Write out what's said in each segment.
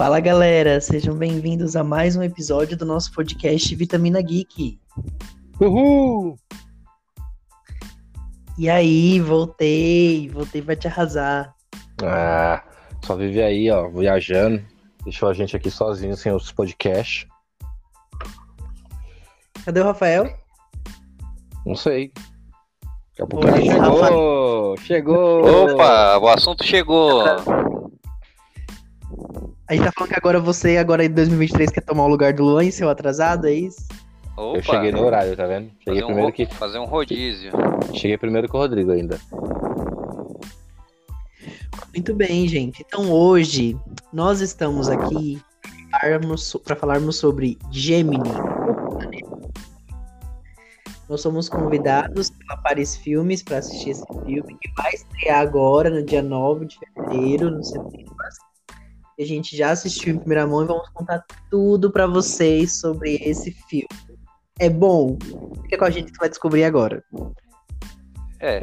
Fala galera, sejam bem-vindos a mais um episódio do nosso podcast Vitamina Geek. Uhul! E aí, voltei, voltei pra te arrasar. Ah, só vive aí, ó, viajando. Deixou a gente aqui sozinho sem os podcasts. Cadê o Rafael? Não sei. Daqui a pouco Oi, chegou! Chegou! Opa, o assunto chegou. A gente tá falando que agora você, agora em 2023, quer tomar o lugar do Luan, seu atrasado, é isso? Opa, Eu cheguei no horário, tá vendo? Cheguei fazer, um, primeiro ro- que fazer um rodízio. cheguei primeiro que o Rodrigo ainda. Muito bem, gente. Então hoje nós estamos aqui para falarmos sobre Gemini. Nós somos convidados pela Paris Filmes para assistir esse filme que vai estrear agora, no dia 9 de fevereiro, no cinemas. A gente já assistiu em primeira mão e vamos contar tudo para vocês sobre esse filme. É bom? Fica com a gente que vai descobrir agora. É,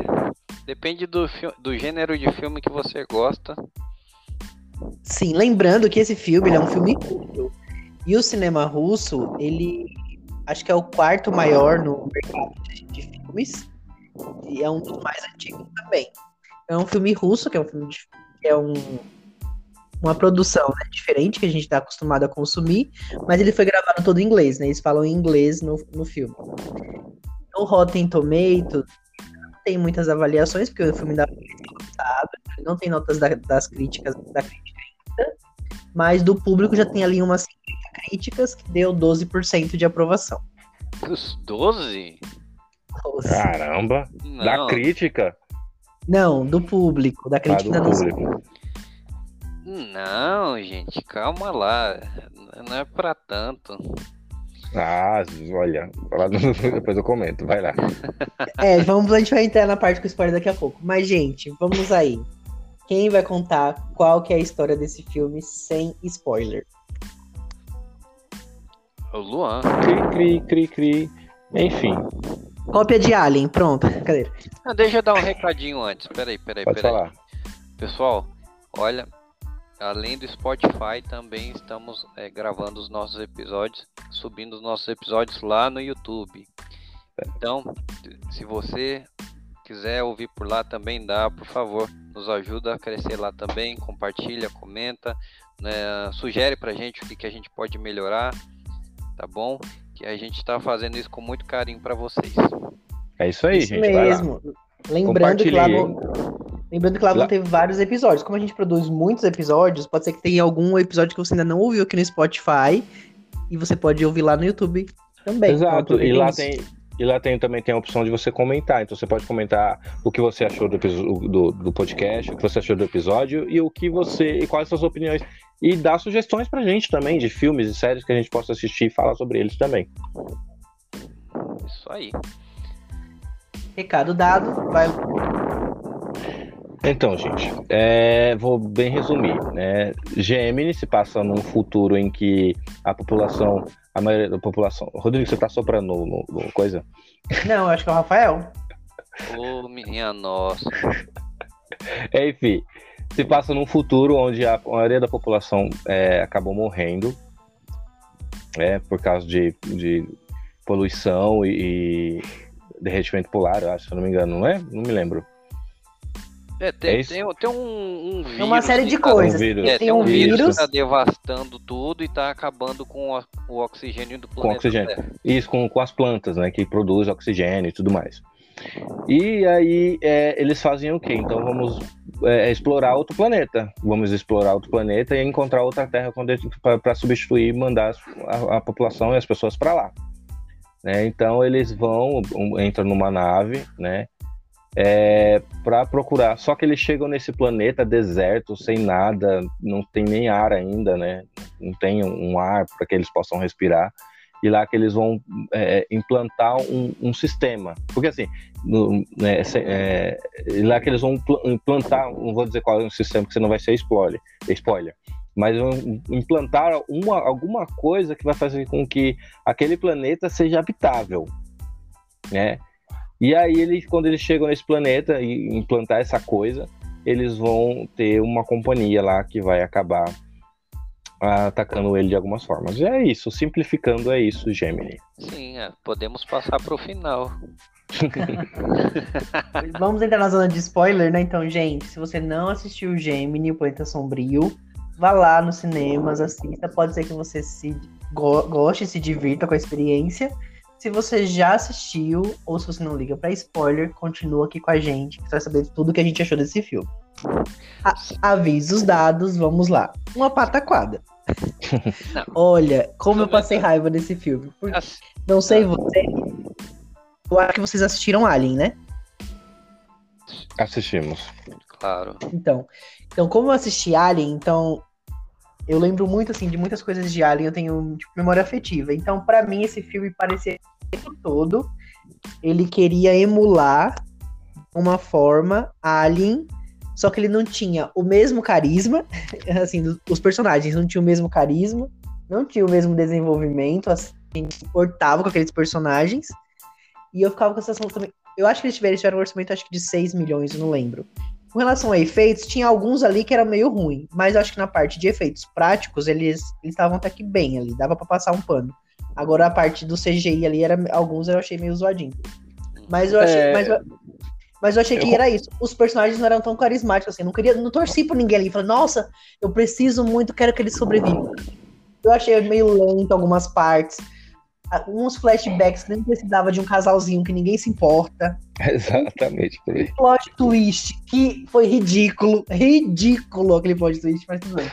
depende do, do gênero de filme que você gosta. Sim, lembrando que esse filme é um filme russo. E o cinema russo, ele acho que é o quarto maior no mercado de, de filmes. E é um dos mais antigos também. É um filme russo, que é um filme de- que é um, uma produção né, diferente que a gente está acostumado a consumir, mas ele foi gravado todo em inglês, né? Eles falam em inglês no, no filme. No Rotten Tomatoes, não tem muitas avaliações, porque o filme ainda foi lançado, não tem notas da- das críticas da crítica ainda, mas do público já tem ali umas 50 críticas que deu 12% de aprovação. Os 12? Caramba! Não, Da crítica Não, do público, da ah, crítica do ainda não público. Não, gente, calma lá. Não é pra tanto. Ah, olha, depois eu comento, vai lá. É, vamos, a gente vai entrar na parte com spoiler daqui a pouco. Mas, gente, vamos aí. Quem vai contar qual que é a história desse filme sem spoiler? O Luan. Cri, cri, cri, cri. Enfim, Cópia de Alien, pronto. Cadê? Ah, deixa eu dar um recadinho antes. Peraí, peraí, pode peraí. falar. Pessoal, olha, além do Spotify, também estamos é, gravando os nossos episódios, subindo os nossos episódios lá no YouTube. Então, se você quiser ouvir por lá também dá, por favor, nos ajuda a crescer lá também, compartilha, comenta, né, sugere pra gente o que, que a gente pode melhorar, tá bom? Que a gente tá fazendo isso com muito carinho pra vocês. É isso aí, Isso gente. Vai lá. mesmo. Lembrando que lá no, Lembrando que lá vão ter vários episódios. Como a gente produz muitos episódios, pode ser que tenha algum episódio que você ainda não ouviu aqui no Spotify. E você pode ouvir lá no YouTube também. Então, Exato, e aproveitem lá tem, e lá tem, também tem a opção de você comentar. Então você pode comentar o que você achou do, do, do podcast, o que você achou do episódio e o que você. e quais suas opiniões. E dar sugestões pra gente também de filmes e séries que a gente possa assistir e falar sobre eles também. Isso aí. Recado dado, vai. Então, gente, é, vou bem resumir. Né? Gemini se passa num futuro em que a população, a maioria da população. Rodrigo, você tá soprando no, no- no coisa? Não, acho que é o Rafael. Ô, minha nossa. É, enfim, se passa num futuro onde a maioria da população é, acabou morrendo, é, por causa de, de poluição e, e derretimento polar, eu acho, se eu não me engano, não é? Não me lembro. É, É tem, isso? tem, tem um, um vírus. É uma série de tá- coisas. Um vírus. É, Tem tem um um vírus vírus. que tá devastando tudo e tá acabando com o, o oxigênio do planeta oxigênio. Terra. Isso com, com as plantas, né, que produzem oxigênio e tudo mais. E aí é, eles fazem o quê? Então vamos é, explorar outro planeta. Vamos explorar outro planeta e encontrar outra Terra para substituir e mandar a, a população e as pessoas para lá. Né? Então eles vão, um, entram numa nave, né? É, para procurar. Só que eles chegam nesse planeta deserto, sem nada, não tem nem ar ainda, né? Não tem um, ar para que eles possam respirar. E lá que eles vão é, implantar um, um sistema. Porque assim, no, né, é, lá que eles vão impl- implantar, não vou dizer qual é o sistema, porque senão vai ser spoiler, spoiler. Mas vão implantar uma, alguma coisa que vai fazer com que aquele planeta seja habitável, né? E aí eles, quando eles chegam nesse planeta e implantar essa coisa, eles vão ter uma companhia lá que vai acabar atacando ele de algumas formas. E é isso, simplificando é isso, Gemini. Sim, é, podemos passar para o final. Vamos entrar na zona de spoiler, né? Então, gente, se você não assistiu Gemini, o Planeta Sombrio, vá lá nos cinemas, assista. Pode ser que você se go goste e se divirta com a experiência. Se você já assistiu, ou se você não liga para spoiler, continua aqui com a gente, que você vai saber tudo que a gente achou desse filme. A avisos dados, vamos lá. Uma pataquada. Olha, como eu passei raiva desse filme. Não sei você. Eu acho que vocês assistiram Alien, né? Assistimos. Claro. Então, então como eu assisti Alien, então eu lembro muito assim de muitas coisas de Alien, eu tenho tipo, memória afetiva. Então, para mim esse filme parecia todo ele queria emular uma forma Alien, só que ele não tinha o mesmo carisma, assim, os personagens não tinham o mesmo carisma, não tinha o mesmo desenvolvimento, assim, importava com aqueles personagens. E eu ficava com a sensação também. Eu acho que eles tiveram, eles tiveram um orçamento acho que de 6 milhões, eu não lembro. Com relação a efeitos, tinha alguns ali que era meio ruim, mas acho que na parte de efeitos práticos, eles estavam até que bem ali, dava para passar um pano. Agora a parte do CGI ali, era, alguns eu achei meio zoadinho. Mas eu achei. É... Mas, eu, mas eu achei que eu... era isso. Os personagens não eram tão carismáticos assim. Não queria, não torci por ninguém ali. Falei, nossa, eu preciso muito, quero que eles sobrevivam. Eu achei meio lento algumas partes uns flashbacks que nem precisava de um casalzinho que ninguém se importa. Exatamente, por aí. Plot twist que foi ridículo, ridículo aquele plot twist, mas tudo bem.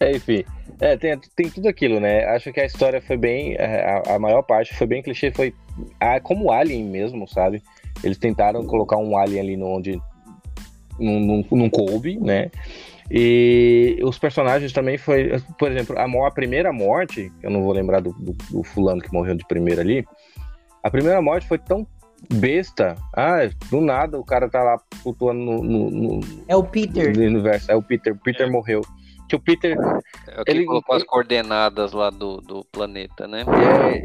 É, enfim, é, tem, tem tudo aquilo, né? Acho que a história foi bem. É, a, a maior parte foi bem clichê, foi a, como Alien mesmo, sabe? Eles tentaram colocar um Alien ali no, onde. Num, num, num coube, né? E os personagens também foi, por exemplo, a, a primeira morte, eu não vou lembrar do, do, do, fulano que morreu de primeira ali, a primeira morte foi tão besta, ah, do nada o cara tá lá flutuando no, no, no é o Peter, no universo, é o Peter, o Peter é. morreu que o Peter. É o que ele colocou as coordenadas lá do, do planeta, né?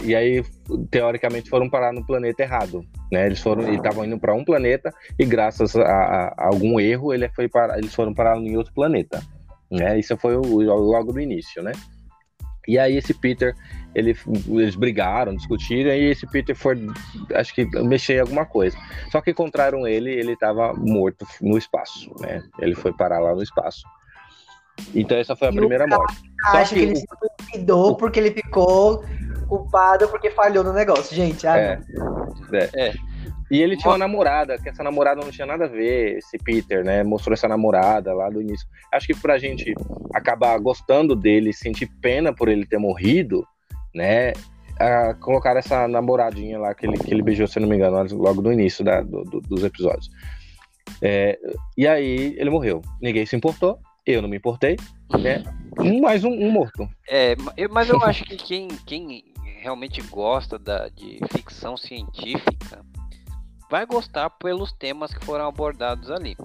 E, e aí, teoricamente, foram parar no planeta errado. Né? Eles foram estavam indo para um planeta e, graças a, a, algum erro, ele foi para, eles foram parar em outro planeta. Né? Isso foi o, logo do início, né? E aí, esse Peter, ele, eles brigaram, discutiram, e esse Peter foi, acho que, mexer em alguma coisa. Só que encontraram ele, ele estava morto no espaço, né? Ele foi parar lá no espaço. Então essa foi a e primeira morte. Acho que, que, ele o... se suicidou porque ele ficou culpado porque falhou no negócio, gente. Ah, é, é. é. E ele tinha uma namorada, que essa namorada não tinha nada a ver, esse Peter, né? Mostrou essa namorada lá do início. Acho que pra gente acabar gostando dele, sentir pena por ele ter morrido, né? A colocar essa namoradinha lá que ele, que ele beijou, se não me engano, logo no início da, do, do, dos episódios. É, e aí ele morreu. Ninguém se importou, eu não me importei, né? Um mais um, um morto. É, mas eu acho que quem, quem realmente gosta da, de ficção científica vai gostar pelos temas que foram abordados ali.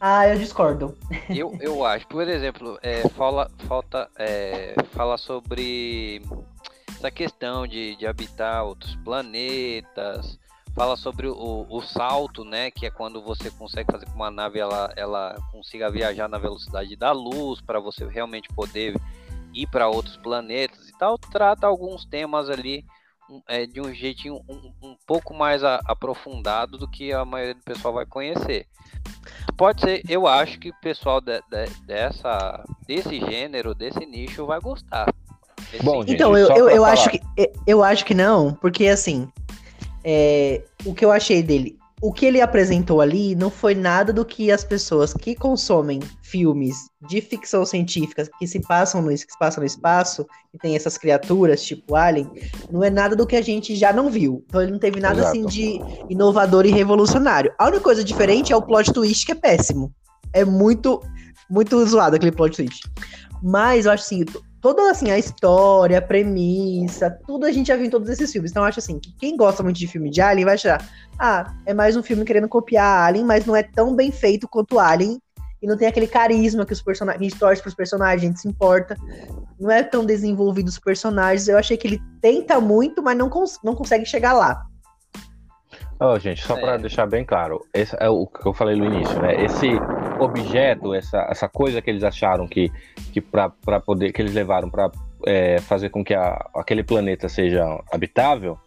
Ah, eu discordo. Eu, eu acho. Por exemplo, é, fala, falta, é, fala sobre essa questão de, de habitar outros planetas, fala sobre o, o salto, né? Que é quando você consegue fazer com uma nave ela, ela consiga viajar na velocidade da luz para você realmente poder ir para outros planetas e tal. Trata alguns temas ali é, de um jeitinho um, um pouco mais a, aprofundado do que a maioria do pessoal vai conhecer. Pode ser, eu acho que o pessoal de, de, dessa, desse gênero, desse nicho, vai gostar. Bom, gente, então, eu, eu, eu acho que eu acho que não, porque assim, é, o que eu achei dele. O que ele apresentou ali não foi nada do que as pessoas que consomem filmes de ficção científica que se passam no, que se passam no espaço e tem essas criaturas tipo Alien, não é nada do que a gente já não viu. Então ele não teve nada Exato. assim de inovador e revolucionário. A única coisa diferente é o plot twist que é péssimo. É muito muito zoado aquele plot twist. Mas eu acho assim, toda assim, a história, a premissa, tudo a gente já viu em todos esses filmes. Então eu acho assim, que quem gosta muito de filme de Alien vai achar, ah, é mais um filme querendo copiar Alien, mas não é tão bem feito quanto Alien. E não tem aquele carisma que os personagens. A gente torce pros personagens, a gente se importa. Não é tão desenvolvido os personagens. Eu achei que ele tenta muito, mas não, cons não consegue chegar lá. Oh, gente, só é. para deixar bem claro, esse é o que eu falei no início, né? Esse objeto, essa, essa coisa que eles acharam que, que para poder que eles levaram para é, fazer com que a, aquele planeta seja habitável,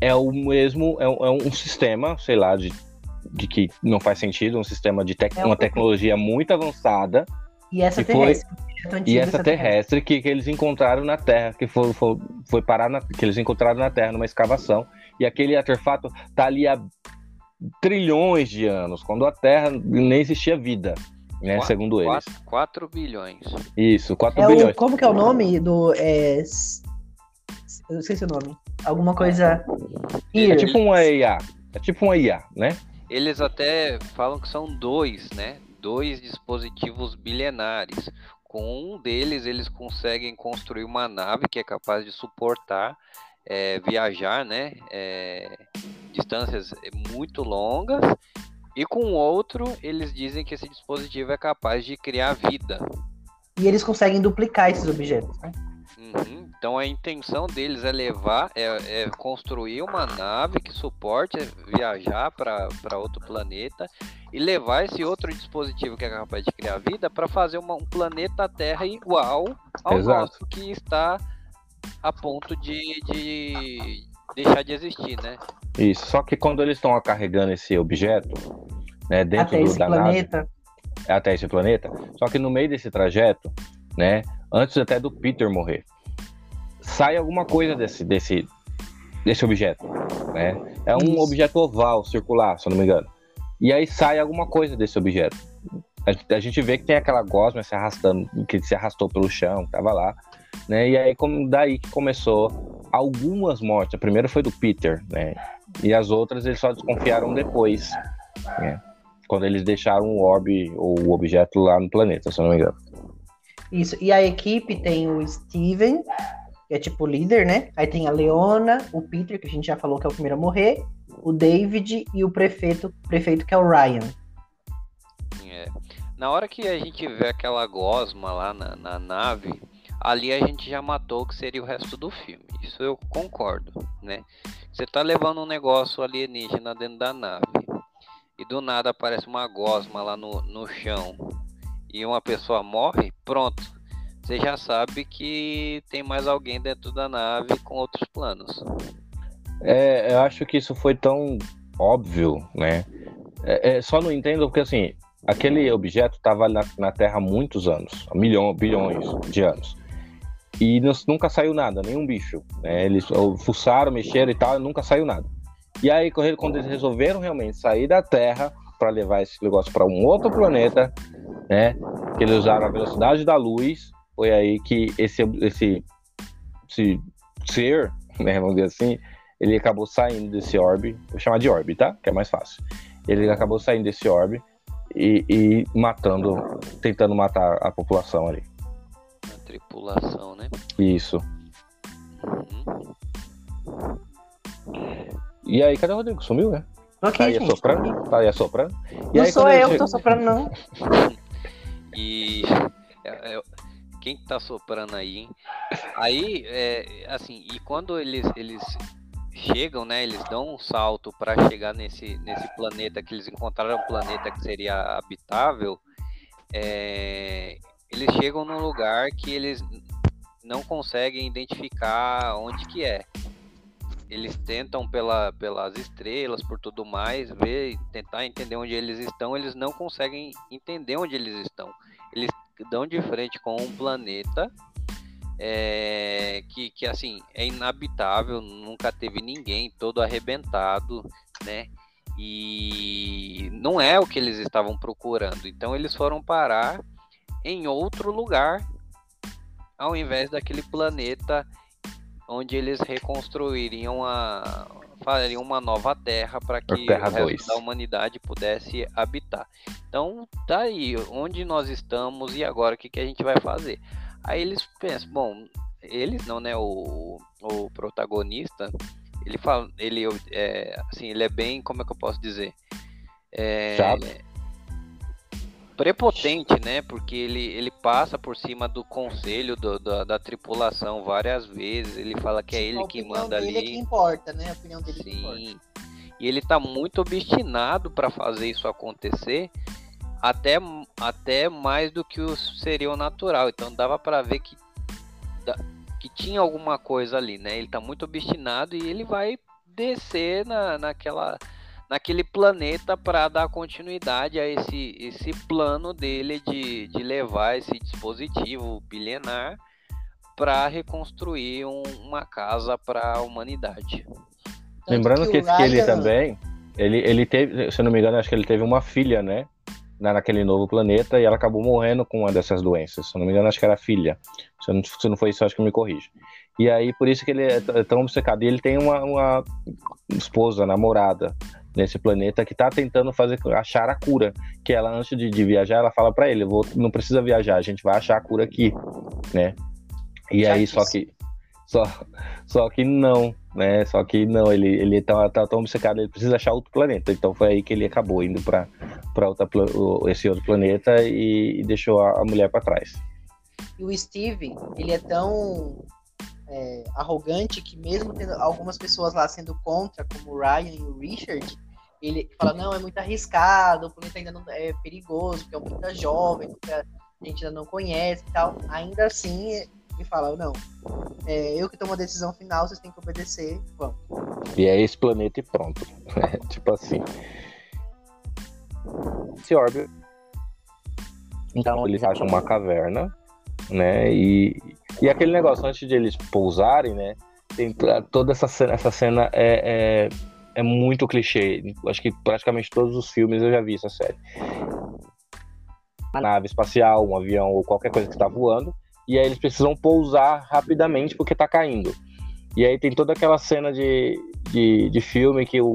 é o mesmo, é um, é um sistema, sei lá, de, de que não faz sentido, um sistema de tec, é uma tecnologia muito avançada. E essa terrestre. Foi, e essa terrestre que, que eles encontraram na Terra, que foi, foi, foi parar na, que eles encontraram na Terra numa escavação. E aquele artefato tá ali há trilhões de anos, quando a Terra nem existia vida. Né, quatro, segundo eles. 4 bilhões. Isso, 4 é bilhões. O, como que é o nome do. É, eu não sei se é o nome. Alguma coisa. É tipo uma IA. É tipo uma IA, né? Eles até falam que são dois, né? Dois dispositivos bilenares. Com um deles, eles conseguem construir uma nave que é capaz de suportar é, viajar, né? É, distâncias muito longas. E com o outro, eles dizem que esse dispositivo é capaz de criar vida. E eles conseguem duplicar esses objetos, né? Uhum. Então a intenção deles é levar, é, é construir uma nave que suporte viajar para outro planeta e levar esse outro dispositivo que é capaz de criar vida para fazer uma, um planeta Terra igual ao Exato. nosso que está a ponto de, de deixar de existir, né? Isso. Só que quando eles estão carregando esse objeto, né, dentro até do, da planeta. nave, até esse planeta, só que no meio desse trajeto, né, antes até do Peter morrer, sai alguma coisa desse, desse, desse objeto, né? É um Isso. objeto oval, circular, se eu não me engano. E aí sai alguma coisa desse objeto. A, a gente vê que tem aquela gosma se arrastando, que se arrastou pelo chão, tava lá, né? E aí como daí que começou algumas mortes. A primeira foi do Peter, né? E as outras eles só desconfiaram depois, né? Quando eles deixaram o orbe ou o objeto lá no planeta, se eu não me engano. Isso. E a equipe tem o Steven, que é tipo líder, né? Aí tem a Leona, o Peter, que a gente já falou que é o primeiro a morrer, o David e o prefeito, prefeito que é o Ryan. É. Na hora que a gente vê aquela gosma lá na, na nave, ali a gente já matou o que seria o resto do filme. Isso eu concordo, né? Você tá levando um negócio alienígena dentro da nave e do nada aparece uma gosma lá no, no chão e uma pessoa morre, pronto. Você já sabe que tem mais alguém dentro da nave com outros planos. É, eu acho que isso foi tão óbvio, né? É, é, só não entendo porque assim, aquele objeto estava na, na, Terra há muitos anos, milhões, bilhões de anos. E nunca saiu nada, nenhum bicho. Né? Eles fuçaram, mexeram e tal, e nunca saiu nada. E aí, quando eles resolveram realmente sair da Terra para levar esse negócio para um outro planeta, né? Que eles usaram a velocidade da luz, foi aí que esse, esse, esse ser, né, vamos dizer assim, ele acabou saindo desse orbe, vou chamar de orbe, tá? Que é mais fácil. Ele acabou saindo desse orbe e, e matando, tentando matar a população ali. Tripulação, né? Isso. Uhum. E aí, cadê o Rodrigo? Sumiu, né? Aqui, tá aí assoprando? Tá aí assoprando? E não aí, sou eu, que tô soprando, não. e é, é, quem tá soprando aí, hein? Aí, é, assim, e quando eles, eles chegam, né? Eles dão um salto para chegar nesse, nesse planeta que eles encontraram um planeta que seria habitável. É, eles chegam num lugar que eles não conseguem identificar onde que é eles tentam pela, pelas estrelas, por tudo mais, ver, tentar entender onde eles estão, eles não conseguem entender onde eles estão. Eles dão de frente com um planeta é, que, que assim é inabitável, nunca teve ninguém, todo arrebentado, né? E não é o que eles estavam procurando. Então eles foram parar em outro lugar, ao invés daquele planeta onde eles reconstruiriam a fariam uma nova terra para que o resto dois. da humanidade pudesse habitar. Então, tá aí, onde nós estamos e agora o que, que a gente vai fazer? Aí eles pensam, bom, eles não, né, o, o protagonista, ele fala, ele é, assim, ele é bem, como é que eu posso dizer? É, prepotente, né? Porque ele, ele passa por cima do conselho do, da, da tripulação várias vezes. Ele fala que é ele que manda ali. É que importa, né? A opinião dele é Sim. E ele tá muito obstinado para fazer isso acontecer. até, até mais do que o seria o natural. Então dava para ver que, que tinha alguma coisa ali, né? Ele tá muito obstinado e ele vai descer na, naquela, naquele planeta para dar continuidade a esse, esse plano dele de, de levar esse dispositivo bilenar para reconstruir um, uma casa para a humanidade. Lembrando que, que, ele também, ele, ele teve, se eu não me engano, acho que ele teve uma filha, né? naquele novo planeta e ela acabou morrendo com uma dessas doenças. Se eu não me engano, acho que era filha. Se não, se não foi isso, acho que me corrige. E aí, por isso que ele é, é tão obcecado. E ele tem uma, uma esposa, namorada, nesse planeta que está tentando fazer achar a cura. Que ela, antes de, de viajar, ela fala para ele: vou, não precisa viajar, a gente vai achar a cura aqui, né? E Já aí, só que. Só, só que não, né? Só que não, ele, ele tá, tá tão obcecado, ele precisa achar outro planeta. Então foi aí que ele acabou indo para esse outro planeta e, e deixou a, a mulher para trás. E o Steve, ele é tão é, arrogante que mesmo tendo algumas pessoas lá sendo contra, como o Ryan e o Richard, ele fala, não, é muito arriscado, o planeta ainda não é perigoso, porque é muita jovem, a gente ainda não conhece e tal. Ainda assim, ele fala, não, é, eu que tomo a decisão final, vocês têm que obedecer, vamos. E é esse planeta e pronto. tipo assim. Esse orbe. Então eles acham uma caverna, né? E, e aquele negócio, antes de eles pousarem, né? Tem toda essa cena, essa cena é, é, é muito clichê. Acho que praticamente todos os filmes eu já vi essa série. Uma nave espacial, um avião ou qualquer coisa que está voando, e aí eles precisam pousar rapidamente porque está caindo. E aí tem toda aquela cena de, de, de filme que o,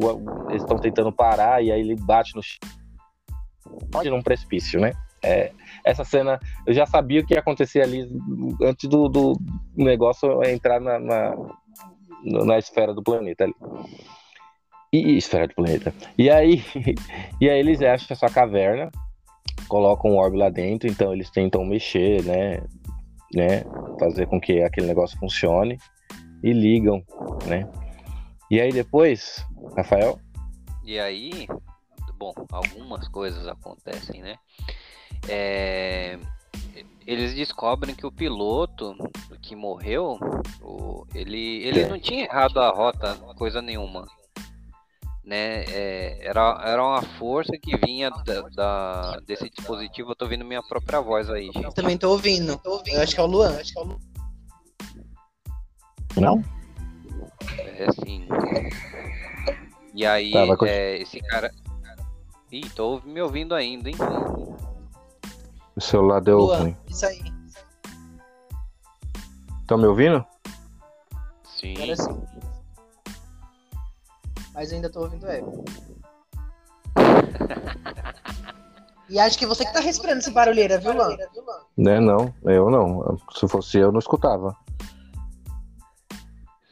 eles estão tentando parar e aí ele bate no pode num precipício, né? É, essa cena, eu já sabia o que ia acontecer ali antes do, do negócio entrar na, na, na esfera do planeta ali. E, esfera do planeta. E aí, e aí eles acham essa caverna, colocam um orbe lá dentro, então eles tentam mexer, né? né? Fazer com que aquele negócio funcione e ligam, né? E aí depois, Rafael? E aí, bom, algumas coisas acontecem, né? É, eles descobrem que o piloto que morreu, o, ele, ele é. não tinha errado a rota, coisa nenhuma. Né? É, era, era uma força que vinha da, da, desse dispositivo. Eu tô ouvindo minha própria voz aí, gente. Eu também tô ouvindo. Tô ouvindo. Eu acho que é o Luan. Acho que é o Luan. Não? É sim. E aí, tá, é, esse cara. Ih, tô me ouvindo ainda, hein? O celular deu Luan, ruim. Isso aí. Estão me ouvindo? Sim. Agora sim. Mas eu ainda tô ouvindo ela. E acho que você que tá respirando esse barulheira, viu, Luan? Né, não, eu não. Se fosse eu, não escutava.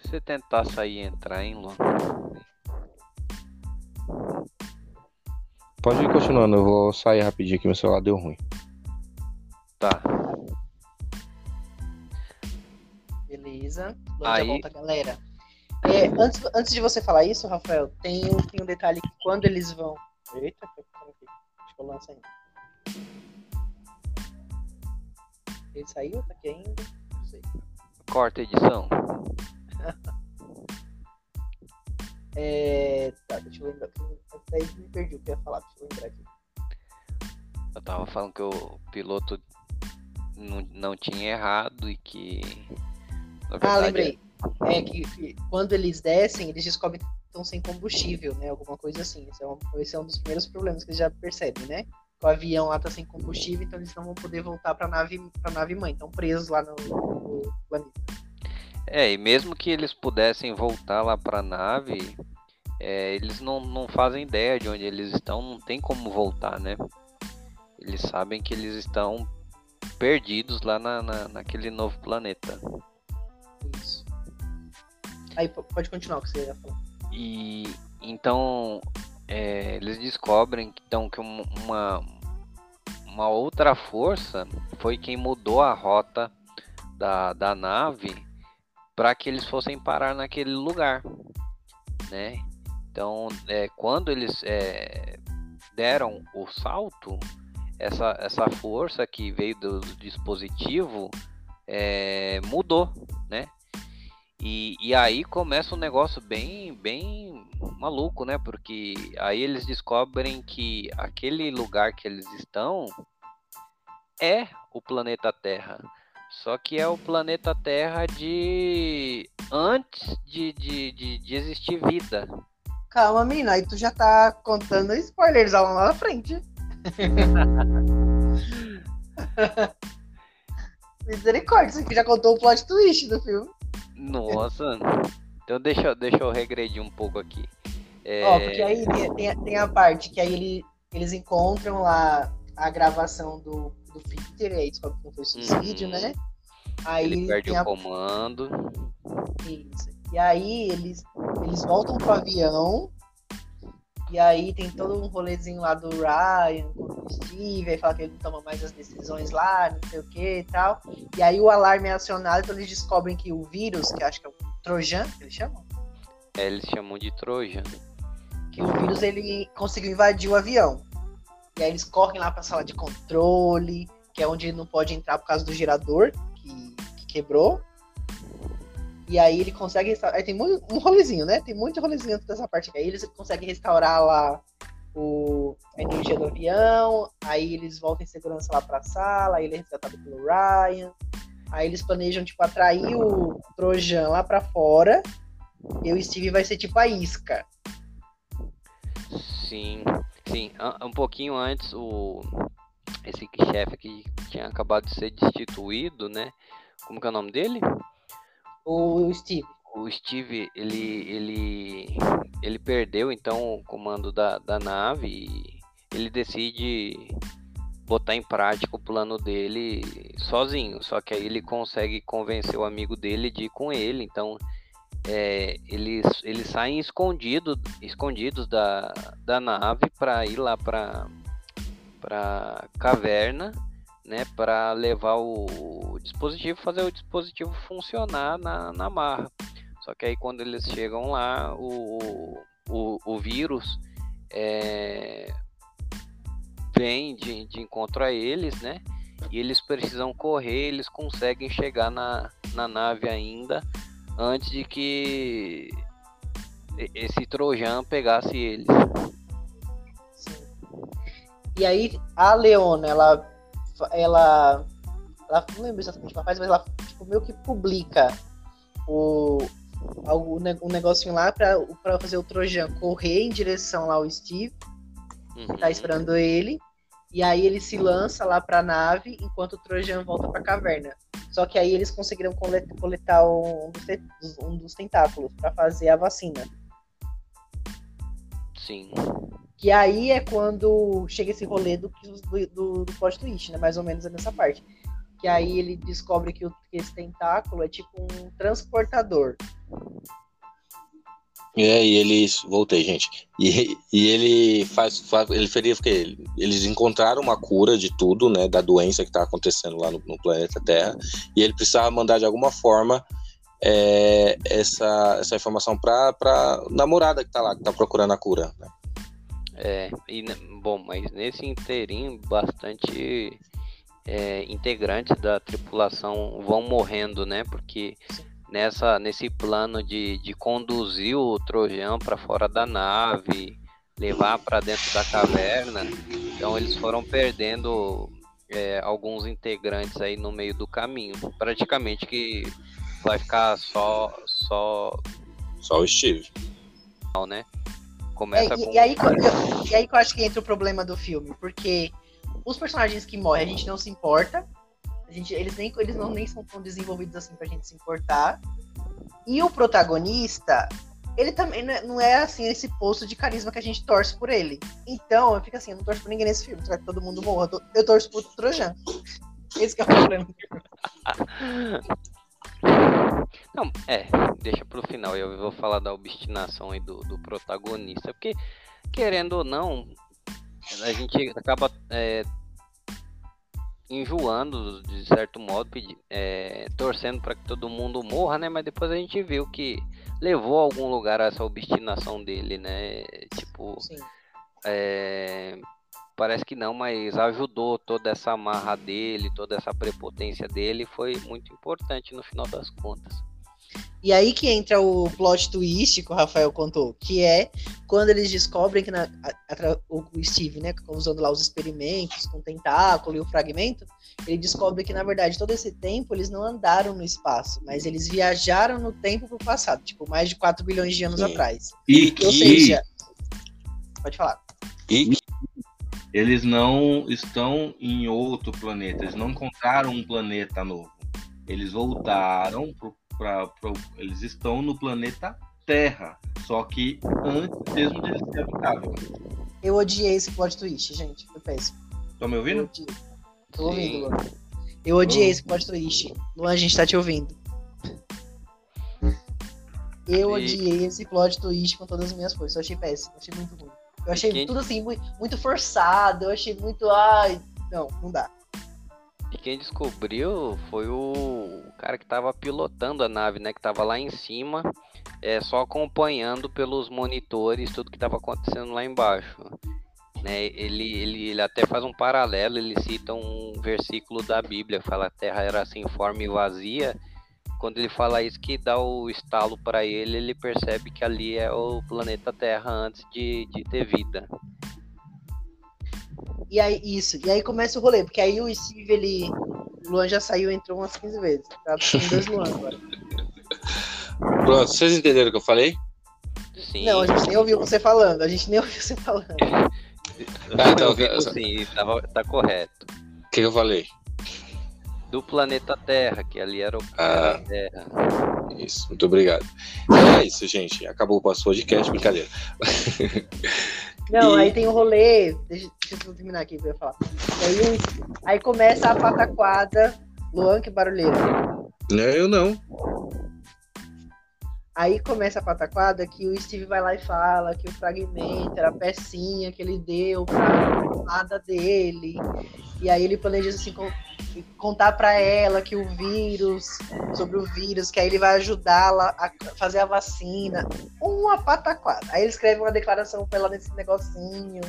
Se você tentar sair e entrar, hein, Luan? Pode ir continuando, eu vou sair rapidinho que meu celular deu ruim. Tá. Beleza. Aí... volta, galera. É, antes, antes de você falar isso, Rafael, tem um, tem um detalhe que quando eles vão. Eita, deixa eu lançar ainda. Ele saiu? Tá aqui ainda? Não sei. Corta a edição. é, tá, deixa eu lembrar. Daí me perdi o que eu ia falar, deixa eu lembrar aqui. Eu tava falando que o piloto não, não tinha errado e que. Verdade, ah, lembrei. É que, que, quando eles descem, eles descobrem que estão sem combustível, né? Alguma coisa assim. Esse é, um, esse é um dos primeiros problemas que eles já percebem, né? o avião lá tá sem combustível, então eles não vão poder voltar para nave para nave mãe, estão presos lá no, no, planeta. É, e mesmo que eles pudessem voltar lá para a nave, é, eles não, não fazem ideia de onde eles estão, não tem como voltar, né? Eles sabem que eles estão perdidos lá na, na, naquele novo planeta. Isso. Aí pode continuar o que você ia falar. E então é, eles descobrem então, que uma, uma outra força foi quem mudou a rota da, da nave para que eles fossem parar naquele lugar, né? Então, é, quando eles é, deram o salto, essa, essa força que veio do, dispositivo é, mudou, né? E, e aí começa um negócio bem, bem maluco, né? Porque aí eles descobrem que aquele lugar que eles estão é o planeta Terra. Só que é o planeta Terra de antes de, de, de, de existir vida. Calma, menina, aí tu já tá contando spoilers lá na frente. Misericórdia, isso aqui já contou o plot twist do filme. Nossa. Então deixa, deixa eu regredir um pouco aqui. É... Ó, porque aí tem, tem, a parte que aí ele, eles encontram lá a gravação do, do Peter, aí descobre que não foi suicídio, uhum. né? Aí ele perde o a... comando. Isso. E aí eles, eles voltam pro avião. E aí tem todo um rolezinho lá do Ryan com o Steve, aí fala que ele não toma mais as decisões lá, não sei o que e tal. E aí o alarme é acionado, então eles descobrem que o vírus, que acho que é o Trojan, que eles chamam? É, eles chamam de Trojan. Que o vírus ele conseguiu invadir o avião. E aí eles correm lá pra sala de controle, que é onde não pode entrar por causa do gerador que, que quebrou. E aí ele consegue restaurar. Aí tem muito, um rolezinho, né? Tem muito rolezinho dessa parte. Aí eles conseguem restaurar lá o, a energia do avião. Aí eles voltam em segurança lá pra sala. Aí ele é resgatado pelo Ryan. Aí eles planejam, tipo, atrair o Trojan lá pra fora. E o Steve vai ser tipo a isca. Sim, sim. Um pouquinho antes, o esse chefe aqui tinha acabado de ser destituído, né? Como que é o nome dele? O Steve. O Steve, ele, ele, ele perdeu então o comando da, da nave e ele decide botar em prática o plano dele sozinho. Só que aí ele consegue convencer o amigo dele de ir com ele. Então é, eles, eles saem escondido, escondidos da, da nave para ir lá para para caverna né, para levar o dispositivo, fazer o dispositivo funcionar na, na marra. Só que aí quando eles chegam lá, o, o, o vírus é, vem de, de encontro a eles, né? E eles precisam correr, eles conseguem chegar na, na nave ainda antes de que esse Trojan pegasse eles. Sim. E aí a Leona, ela ela, ela não lembro exatamente o que ela faz, mas ela tipo, meio que publica o, o, o negocinho lá pra, pra fazer o Trojan correr em direção lá ao Steve, uhum. que tá uhum. esperando ele. E aí ele se lança lá pra nave enquanto o Trojan volta pra caverna. Só que aí eles conseguiram coletar um dos, um dos tentáculos para fazer a vacina. Sim. Que aí é quando chega esse rolê do, do, do, do plot twist, né? Mais ou menos é nessa parte. Que aí ele descobre que, o, que esse tentáculo é tipo um transportador. É, e eles. Voltei, gente. E, e ele faz. faz ele faria porque eles encontraram uma cura de tudo, né? Da doença que tá acontecendo lá no, no planeta Terra. E ele precisava mandar de alguma forma é, essa, essa informação pra, pra namorada que tá lá, que tá procurando a cura. Né? É, e, bom, mas nesse inteirinho, bastante é, integrantes da tripulação vão morrendo, né? Porque nessa, nesse plano de, de conduzir o Trojan para fora da nave, levar para dentro da caverna, então eles foram perdendo é, alguns integrantes aí no meio do caminho. Praticamente que vai ficar só só só o Steve, né? Começa é, e, com... e, aí, e aí que eu acho que entra o problema do filme, porque os personagens que morrem a gente não se importa, a gente, eles, nem, eles não nem são tão desenvolvidos assim pra gente se importar. E o protagonista, ele também não é, é assim esse posto de carisma que a gente torce por ele. Então, eu fico assim, eu não torço por ninguém nesse filme, que todo mundo morra. Eu torço pro Trojan. Esse é o problema. Não, é, deixa pro final. Eu vou falar da obstinação aí do, do protagonista. Porque, querendo ou não, a gente acaba é, enjoando, de certo modo, é, torcendo para que todo mundo morra, né? Mas depois a gente viu que levou a algum lugar essa obstinação dele, né? Tipo, é, parece que não, mas ajudou toda essa marra dele, toda essa prepotência dele, foi muito importante no final das contas. E aí que entra o plot twist que o Rafael contou, que é quando eles descobrem que na, a, a, o Steve, né, usando lá os experimentos com o tentáculo e o fragmento, ele descobre que na verdade todo esse tempo eles não andaram no espaço, mas eles viajaram no tempo pro passado, tipo mais de 4 bilhões de anos Sim. atrás. E Ou seja, pode falar. E eles não estão em outro planeta, eles não encontraram um planeta novo. Eles voltaram pra, eles estão no planeta Terra, só que antes mesmo de eles serem habitáveis. Eu odiei esse plot twist, gente. Foi péssimo. Tá me ouvindo? Eu Tô ouvindo, Luan. Eu odiei oh. esse plot twist. Luan, a gente tá te ouvindo. Eu odiei esse plot twist com todas as minhas forças. Eu achei péssimo, eu achei muito ruim. Eu achei tudo assim, muito, muito forçado. Eu achei muito. Ai, não, não dá. E quem descobriu foi o cara que estava pilotando a nave, né? Que estava lá em cima, é, só acompanhando pelos monitores tudo que estava acontecendo lá embaixo. Né, ele, ele, ele até faz um paralelo, ele cita um versículo da Bíblia, fala a terra era sem forma e vazia. Quando ele fala isso, que dá o estalo para ele, ele percebe que ali é o planeta Terra antes de, de ter vida. E aí, isso. E aí começa o rolê, porque aí o Steve, ele. O Luan já saiu entrou umas 15 vezes. Tá com dois Luan agora. Pronto, vocês entenderam o que eu falei? Sim. Não, a gente nem ouviu você falando. A gente nem ouviu você falando. Ah, então, eu, sim, tá, tá correto. O que eu falei? Do planeta Terra, que ali era o ah, Terra. Isso, muito obrigado. É isso, gente. Acabou o nosso podcast, brincadeira. Não, e... aí tem o um rolê. Deixa, deixa eu terminar aqui pra eu falar. Aí, aí começa a pataquada. Luan, que barulheira. Não, eu não. Aí começa a pataquada que o Steve vai lá e fala que o fragmento era a pecinha que ele deu pra nada dele. E aí ele planeja assim contar para ela que o vírus, sobre o vírus, que aí ele vai ajudá-la a fazer a vacina. Uma pataquada. Aí ele escreve uma declaração pra ela nesse negocinho,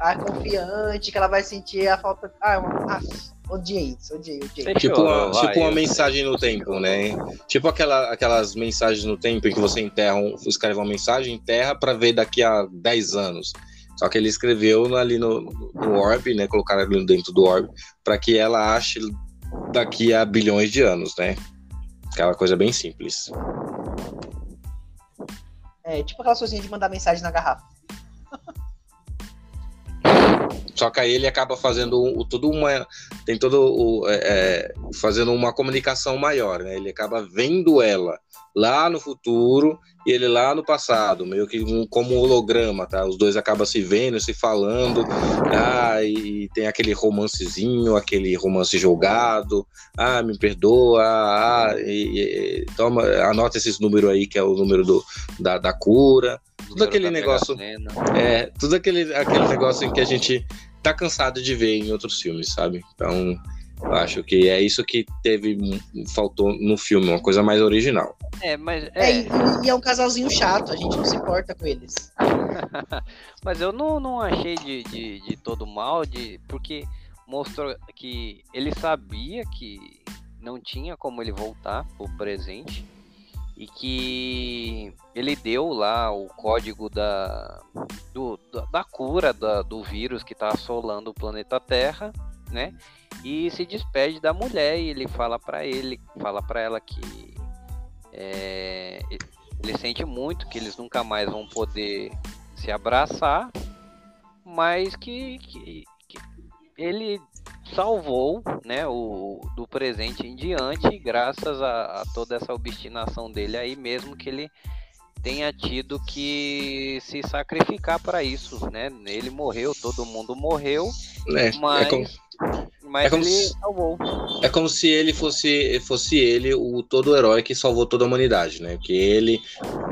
a confiante, que ela vai sentir a falta. Ah, uma... ah odiei isso, odiei, odiei. Tipo, uma, tipo uma mensagem no tempo, né? Tipo aquela, aquelas mensagens no tempo em que você enterra, um, escreve uma mensagem, enterra para ver daqui a 10 anos. Só que ele escreveu ali no, no Orb, né? Colocaram ali dentro do Orb, para que ela ache daqui a bilhões de anos, né? Aquela coisa bem simples. É, tipo aquela coisinha de mandar mensagem na garrafa. Só que aí ele acaba fazendo o, tudo uma. Tem todo o. É, é, fazendo uma comunicação maior, né? Ele acaba vendo ela lá no futuro e ele lá no passado, meio que como um holograma, tá? Os dois acabam se vendo, se falando, ah, e tem aquele romancezinho, aquele romance jogado, ah, me perdoa, ah, e, e, toma, anota esses números aí, que é o número do, da, da cura, tudo aquele negócio, é, tudo aquele, aquele negócio em que a gente tá cansado de ver em outros filmes, sabe? Então, eu acho que é isso que teve faltou no filme, uma coisa mais original. É, mas é, é e, e, é um casalzinho chato, a gente não se importa com eles. mas eu não, não achei de, de, de, todo mal, de porque mostrou que ele sabia que não tinha como ele voltar pro presente e que ele deu lá o código da, do, da, cura da, do vírus que está assolando o planeta Terra, né? E se despede da mulher e ele fala para ele, fala para ela que é, ele sente muito que eles nunca mais vão poder se abraçar, mas que, que, que ele salvou né, o, do presente em diante, graças a, a, toda essa obstinação dele aí, mesmo que ele tenha tido que se sacrificar para isso, né? Ele morreu, todo mundo morreu, é, mas, é como, mas é como ele se, salvou. É como se ele fosse, fosse ele o todo herói que salvou toda a humanidade, né? Que ele,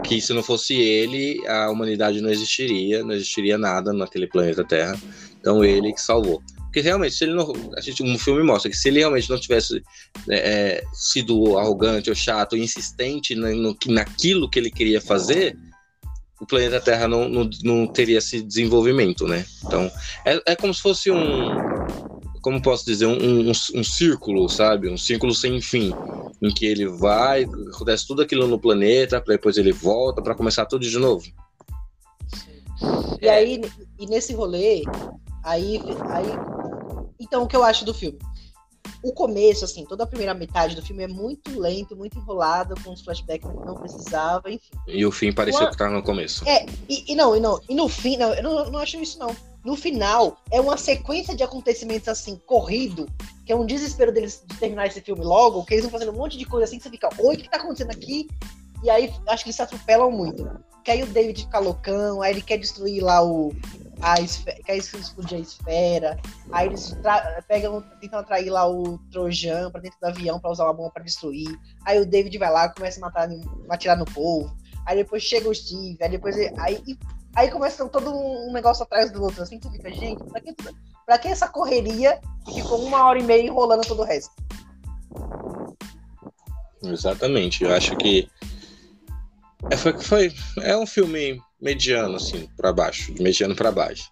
que se não fosse ele, a humanidade não existiria, não existiria nada naquele planeta Terra. Então ele que salvou. Porque realmente, se ele não. A gente, um filme mostra que se ele realmente não tivesse né, é, sido arrogante ou chato, ou insistente no, no, naquilo que ele queria fazer, o planeta Terra não, não, não teria esse desenvolvimento, né? Então, é, é como se fosse um. Como posso dizer? Um, um, um círculo, sabe? Um círculo sem fim. Em que ele vai, acontece tudo aquilo no planeta, para depois ele volta para começar tudo de novo. E aí, e nesse rolê, aí, aí. Então, o que eu acho do filme? o começo, assim, toda a primeira metade do filme é muito lento, muito enrolado, com os flashbacks que não precisava, enfim. E o fim parecia Uma... que tava no começo. É, e, e, não, e não, e no fim, não, eu não, não acho isso não. No final, é uma sequência de acontecimentos assim, corrido, que é um desespero deles de terminar esse filme logo, que eles vão fazendo um monte de coisa assim, que você fica, oi, o que tá acontecendo aqui? E aí acho que eles se atropelam muito. Que aí o David fica loucão, aí ele quer destruir lá o, a esfera, quer explodir a esfera. Aí eles pegam, tentam atrair lá o Trojan para dentro do avião para usar uma bomba para destruir. Aí o David vai lá, começa a matar, a atirar no povo. Aí depois chega o Steve, aí depois aí, aí começa todo um negócio atrás do outro, assim, tu fica, gente, pra que, pra que essa correria e ficou uma hora e meia enrolando todo o resto? Exatamente, eu acho que é, foi, foi, é um filme mediano, assim, para baixo, de mediano para baixo,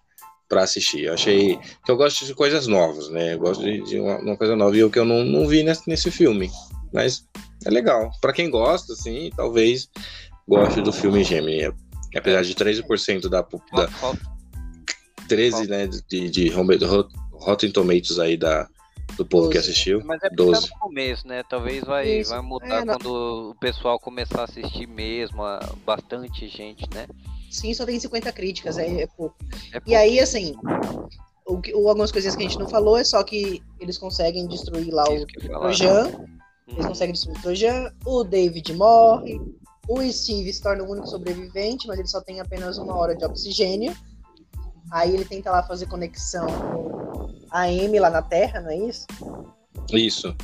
para assistir. Eu achei que eu gosto de coisas novas, né? Eu gosto de, de uma, uma, coisa nova e o que eu não, não vi nesse, nesse filme. Mas é legal. Para quem gosta, assim, talvez goste do filme Gemini. Apesar de 13% da, da 13, né, de, de Rotten Tomatoes aí da, do povo 12. que assistiu. Mas é 12. Tá no começo, né? Talvez vai, vai mudar é, quando o pessoal começar a assistir mesmo, bastante gente, né? Sim, só tem 50 críticas, é, é pouco. É pouco. E aí, assim, o, o, algumas coisinhas que a gente não falou é só que eles conseguem destruir lá o Trojan. Eles uhum. conseguem destruir o Trojan, o David morre, o Steve se torna o único sobrevivente, mas ele só tem apenas uma hora de oxigênio. Aí ele tenta lá fazer conexão com a Amy lá na Terra, não é isso? Isso.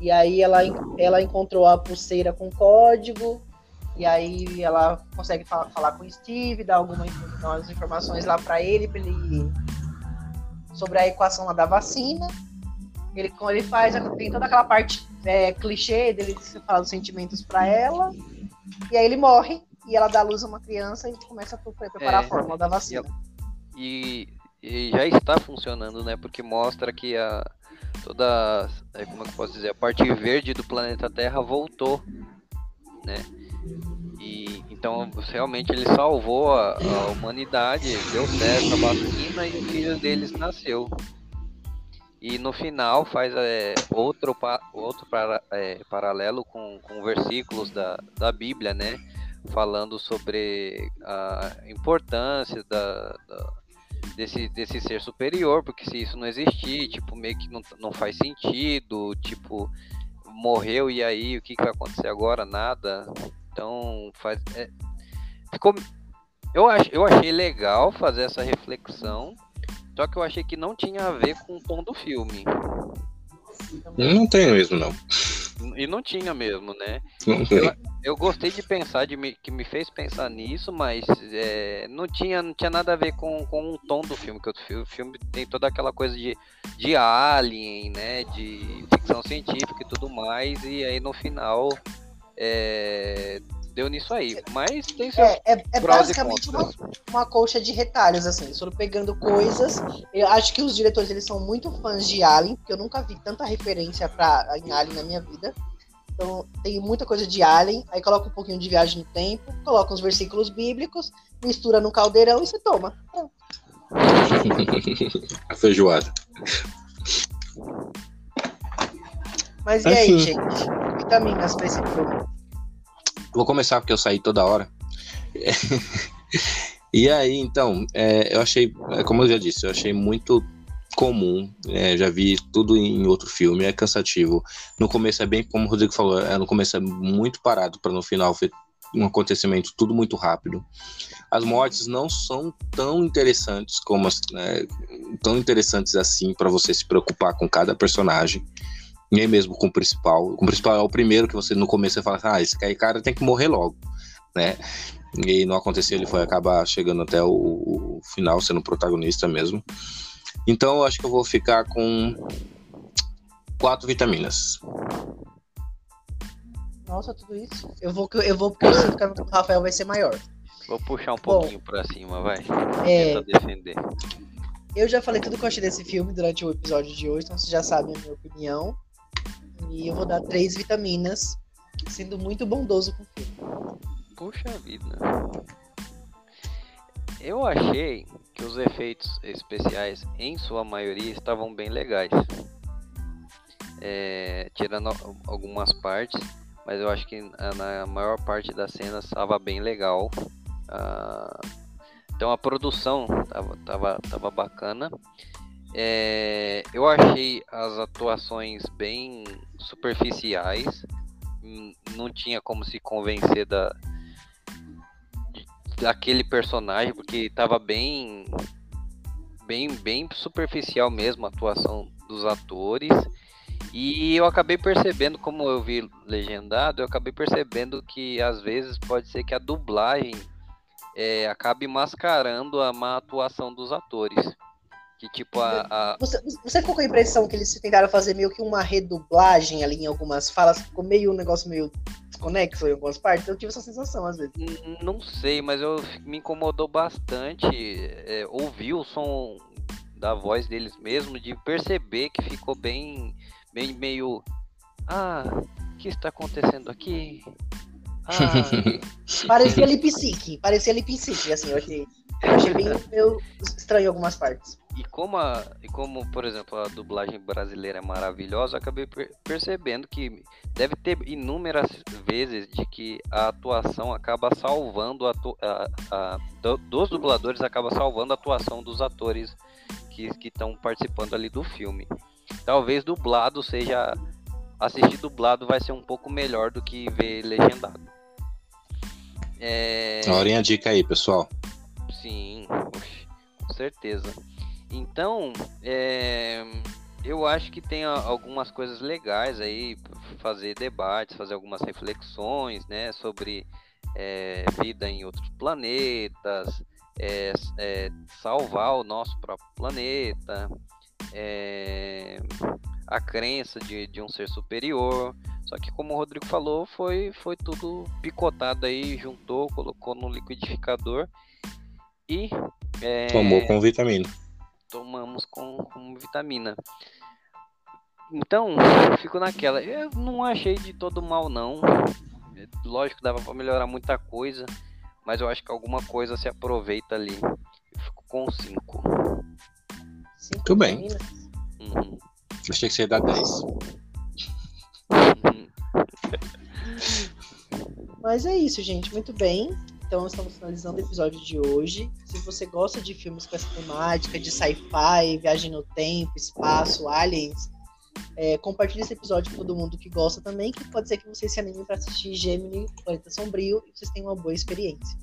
E aí ela, ela encontrou a pulseira com código, e aí ela consegue falar, falar com o Steve, dar algumas informações lá para ele, para ele sobre a equação lá da vacina. Ele, ele faz, tem toda aquela parte é, clichê dele falar dos sentimentos para ela. E aí ele morre e ela dá luz a uma criança e começa a preparar é, a fórmula da vacina. E, e, já está funcionando, né? Porque mostra que a toda, é, como é que eu posso dizer, a parte verde do planeta Terra voltou, né? E então realmente ele salvou a, a humanidade, deu certo a vacina e o filho deles nasceu. E no final faz é, outro, outro para, é, paralelo com, com versículos da, da Bíblia, né? Falando sobre a importância da, da, desse, desse ser superior, porque se isso não existir, tipo, meio que não, não faz sentido, tipo, morreu e aí o que, que vai acontecer agora? Nada. Então faz. É, ficou. Eu, ach, eu achei legal fazer essa reflexão só que eu achei que não tinha a ver com o tom do filme. Não tem mesmo, não. E não tinha mesmo, né? Eu, eu, gostei de pensar, de me, que me fez pensar nisso, mas é, não, tinha, não tinha nada a ver com, com o tom do filme, que o filme tem toda aquela coisa de, de alien, né? De ficção científica e tudo mais, e aí no final é, deu nisso aí. Mas tem seus É, é, é basicamente uma, uma colcha de retalhos, assim. Eles foram pegando coisas. Eu acho que os diretores eles são muito fãs de Alien, porque eu nunca vi tanta referência pra, em Alien na minha vida. Então tem muita coisa de Alien, aí coloca um pouquinho de viagem no tempo, coloca uns versículos bíblicos, mistura no caldeirão e você toma. A feijoada. Mas e aí, gente? Vitaminas pra esse filme? Vou começar porque eu saí toda hora. e aí, então, é, eu achei, é, como eu já disse, eu achei muito comum. É, já vi tudo em outro filme, é cansativo. No começo é bem, como o Rodrigo falou, é, no começo é muito parado para no final ver um acontecimento tudo muito rápido. As mortes não são tão interessantes como as, né, tão interessantes assim para você se preocupar com cada personagem nem mesmo com o principal. Com o principal é o primeiro que você no começo você fala, ah, esse cara tem que morrer logo, né? E não aconteceu, ele foi acabar chegando até o, o final, sendo protagonista mesmo. Então eu acho que eu vou ficar com quatro vitaminas. Nossa, tudo isso? Eu vou, eu vou porque eu sinto que a do Rafael vai ser maior. Vou puxar um pouquinho Bom, pra cima, vai. É... defender. Eu já falei tudo que eu achei desse filme durante o episódio de hoje, então vocês já sabem a minha opinião. E eu vou dar três vitaminas, sendo muito bondoso com o filme. Puxa vida. Eu achei que os efeitos especiais, em sua maioria, estavam bem legais. É, tirando algumas partes, mas eu acho que na maior parte das cenas estava bem legal. Ah, então a produção tava, tava, tava bacana. É, eu achei as atuações bem superficiais. Não tinha como se convencer da daquele personagem porque estava bem bem bem superficial mesmo a atuação dos atores. E eu acabei percebendo, como eu vi legendado, eu acabei percebendo que às vezes pode ser que a dublagem é, acabe mascarando a má atuação dos atores. Que tipo a. a... Você, você ficou com a impressão que eles tentaram fazer meio que uma redublagem ali em algumas falas? Ficou meio um negócio meio desconexo em algumas partes? Eu tive essa sensação às vezes. Não sei, mas eu me incomodou bastante é, ouvir o som da voz deles mesmo, de perceber que ficou bem, bem meio. Ah, o que está acontecendo aqui? Ah, parecia lip sync, parecia lip sync, assim, eu achei, eu achei bem meio estranho algumas partes. E como, a, e como, por exemplo, a dublagem brasileira é maravilhosa, acabei percebendo que deve ter inúmeras vezes de que a atuação acaba salvando a, a, a dos dubladores acaba salvando a atuação dos atores que estão participando ali do filme. Talvez dublado seja assistir dublado vai ser um pouco melhor do que ver legendado. É... Olhem a dica aí, pessoal. Sim, com certeza. Então, é... eu acho que tem algumas coisas legais aí, fazer debates, fazer algumas reflexões, né, sobre é, vida em outros planetas, é, é, salvar o nosso próprio planeta, é, a crença de, de um ser superior. Só que como o Rodrigo falou, foi, foi tudo picotado aí, juntou, colocou no liquidificador e. É, Tomou com vitamina. Tomamos com, com vitamina. Então, fico naquela. Eu não achei de todo mal, não. Lógico, dava para melhorar muita coisa, mas eu acho que alguma coisa se aproveita ali. Eu fico com 5. Muito bem. Uhum. Achei que você ia dar 10. Mas é isso, gente. Muito bem. Então estamos finalizando o episódio de hoje. Se você gosta de filmes com essa temática de sci-fi, viagem no tempo, espaço, aliens, é, compartilhe esse episódio com todo mundo que gosta também, que pode ser que vocês se animem para assistir Gemini, Planeta Sombrio, e vocês tenham uma boa experiência.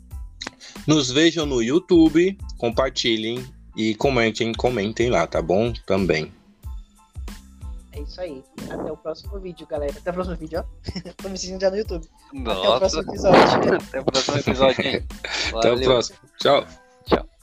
Nos vejam no YouTube, compartilhem e comentem, comentem lá, tá bom? Também. É isso aí. Até o próximo vídeo, galera. Até o próximo vídeo, ó. Tô me sentindo já no YouTube. Nossa. Até o próximo episódio. Até o próximo episódio, hein? Até o próximo. Tchau. Tchau.